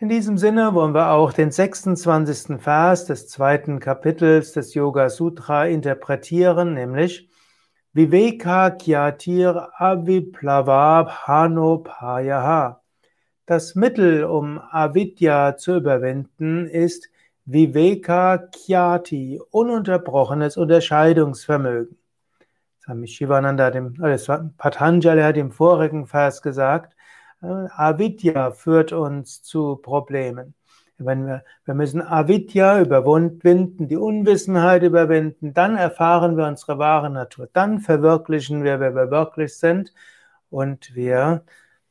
In diesem Sinne wollen wir auch den 26. Vers des zweiten Kapitels des Yoga Sutra interpretieren, nämlich Viveka Kyatir Aviplava Hanopayaha. Das Mittel, um Avidya zu überwinden, ist Viveka Kyati, ununterbrochenes Unterscheidungsvermögen. Swami Shivananda, dem, äh, Patanjali hat im vorigen Vers gesagt, Avidya führt uns zu Problemen. Wenn wir, wir müssen Avidya überwinden, die Unwissenheit überwinden, dann erfahren wir unsere wahre Natur, dann verwirklichen wir, wer wir wirklich sind und wir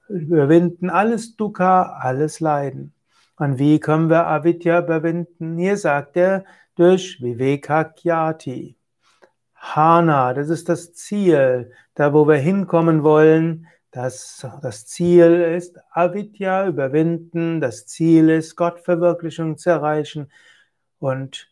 überwinden alles Dukkha, alles Leiden. Und wie können wir Avidya überwinden? Hier sagt er durch Vivekakyati. Hana, das ist das Ziel, da wo wir hinkommen wollen. Das, das Ziel ist Avidya überwinden, das Ziel ist Gottverwirklichung zu erreichen und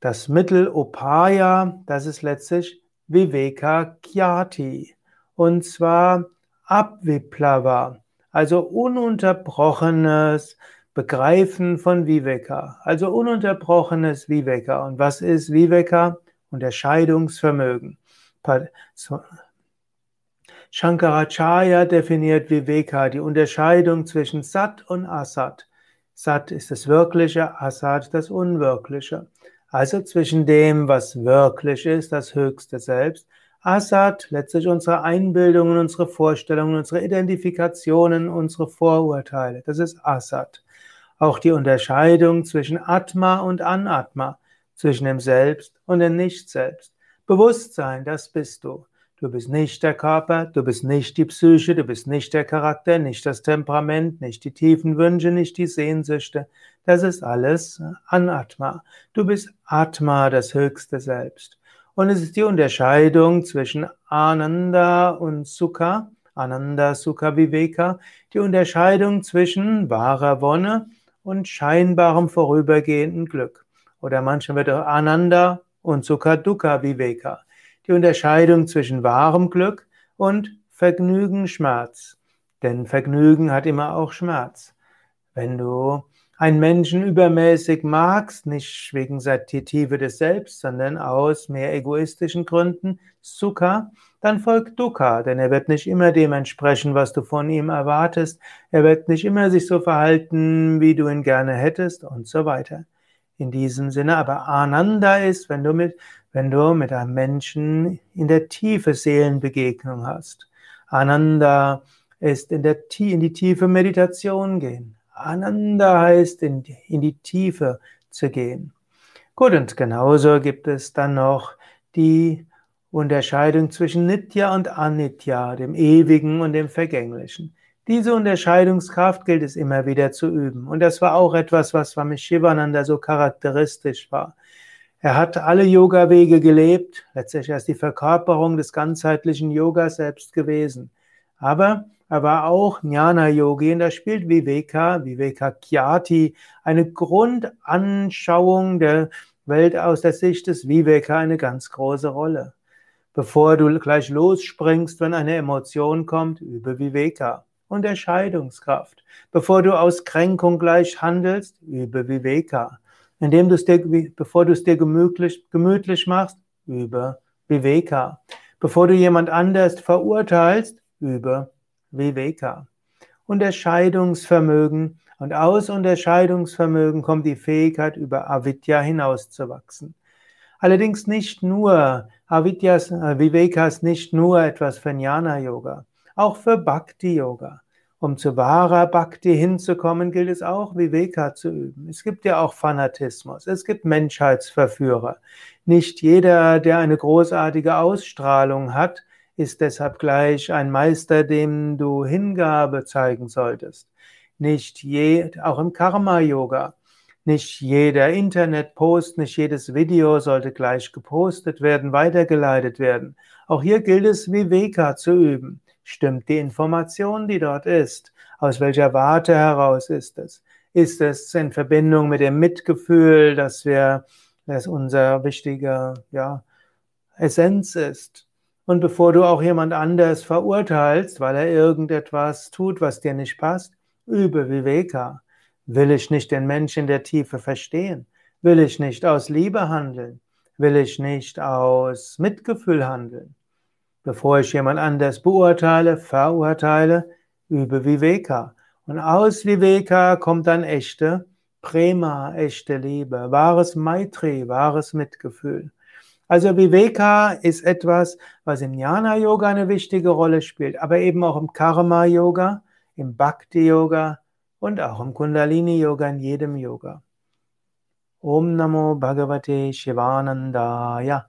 das Mittel Upaya, das ist letztlich Viveka Kyati und zwar Abviplava, also ununterbrochenes Begreifen von Viveka, also ununterbrochenes Viveka. Und was ist Viveka? Unterscheidungsvermögen. Shankaracharya definiert Viveka, die Unterscheidung zwischen Sat und Asat. Sat ist das Wirkliche, Asat das Unwirkliche. Also zwischen dem, was wirklich ist, das höchste Selbst, Asat, letztlich unsere Einbildungen, unsere Vorstellungen, unsere Identifikationen, unsere Vorurteile. Das ist Asat. Auch die Unterscheidung zwischen Atma und Anatma, zwischen dem Selbst und dem Nicht-Selbst. Bewusstsein, das bist du. Du bist nicht der Körper, du bist nicht die Psyche, du bist nicht der Charakter, nicht das Temperament, nicht die tiefen Wünsche, nicht die Sehnsüchte. Das ist alles Anatma. Du bist Atma, das höchste Selbst. Und es ist die Unterscheidung zwischen Ananda und Sukha, Ananda, Sukha, Viveka, die Unterscheidung zwischen wahrer Wonne und scheinbarem vorübergehenden Glück. Oder manchmal wird auch Ananda und Sukha, Dukkha, Viveka die Unterscheidung zwischen wahrem Glück und Vergnügen, Schmerz. Denn Vergnügen hat immer auch Schmerz. Wenn du einen Menschen übermäßig magst, nicht wegen Tiefe des Selbst, sondern aus mehr egoistischen Gründen, Sukha, dann folgt Dukkha, denn er wird nicht immer dem entsprechen, was du von ihm erwartest, er wird nicht immer sich so verhalten, wie du ihn gerne hättest und so weiter. In diesem Sinne aber Ananda ist, wenn du mit wenn du mit einem Menschen in der Tiefe Seelenbegegnung hast. Ananda ist in, der, in die tiefe Meditation gehen. Ananda heißt in, in die Tiefe zu gehen. Gut, und genauso gibt es dann noch die Unterscheidung zwischen Nitya und Anitya, dem Ewigen und dem Vergänglichen. Diese Unterscheidungskraft gilt es immer wieder zu üben. Und das war auch etwas, was Swami Shivananda so charakteristisch war. Er hat alle Yoga-Wege gelebt, letztlich als die Verkörperung des ganzheitlichen Yoga selbst gewesen. Aber er war auch Jnana-Yogi und da spielt Viveka, Viveka Kyati, eine Grundanschauung der Welt aus der Sicht des Viveka eine ganz große Rolle. Bevor du gleich losspringst, wenn eine Emotion kommt, übe Viveka. Unterscheidungskraft. Bevor du aus Kränkung gleich handelst, übe Viveka indem du es dir, bevor du es dir gemütlich, gemütlich machst, über Viveka. Bevor du jemand anders verurteilst, über Viveka. Unterscheidungsvermögen und aus Unterscheidungsvermögen kommt die Fähigkeit, über Avidya hinauszuwachsen. Allerdings nicht nur, Avidyas, äh, Viveka ist nicht nur etwas für Jnana Yoga, auch für Bhakti Yoga. Um zu wahrer Bhakti hinzukommen, gilt es auch, Viveka zu üben. Es gibt ja auch Fanatismus, es gibt Menschheitsverführer. Nicht jeder, der eine großartige Ausstrahlung hat, ist deshalb gleich ein Meister, dem du Hingabe zeigen solltest. Nicht je, auch im Karma-Yoga. Nicht jeder Internetpost, nicht jedes Video sollte gleich gepostet werden, weitergeleitet werden. Auch hier gilt es, Viveka zu üben. Stimmt die Information, die dort ist? Aus welcher Warte heraus ist es? Ist es in Verbindung mit dem Mitgefühl, dass wir, dass unser wichtiger, ja, Essenz ist? Und bevor du auch jemand anders verurteilst, weil er irgendetwas tut, was dir nicht passt, übe Viveka. Will ich nicht den Menschen in der Tiefe verstehen? Will ich nicht aus Liebe handeln? Will ich nicht aus Mitgefühl handeln? Bevor ich jemand anders beurteile, verurteile, übe Viveka. Und aus Viveka kommt dann echte Prema, echte Liebe, wahres Maitri, wahres Mitgefühl. Also Viveka ist etwas, was im Jnana Yoga eine wichtige Rolle spielt, aber eben auch im Karma Yoga, im Bhakti Yoga und auch im Kundalini Yoga, in jedem Yoga. Om Namo Bhagavate Shivanandaya.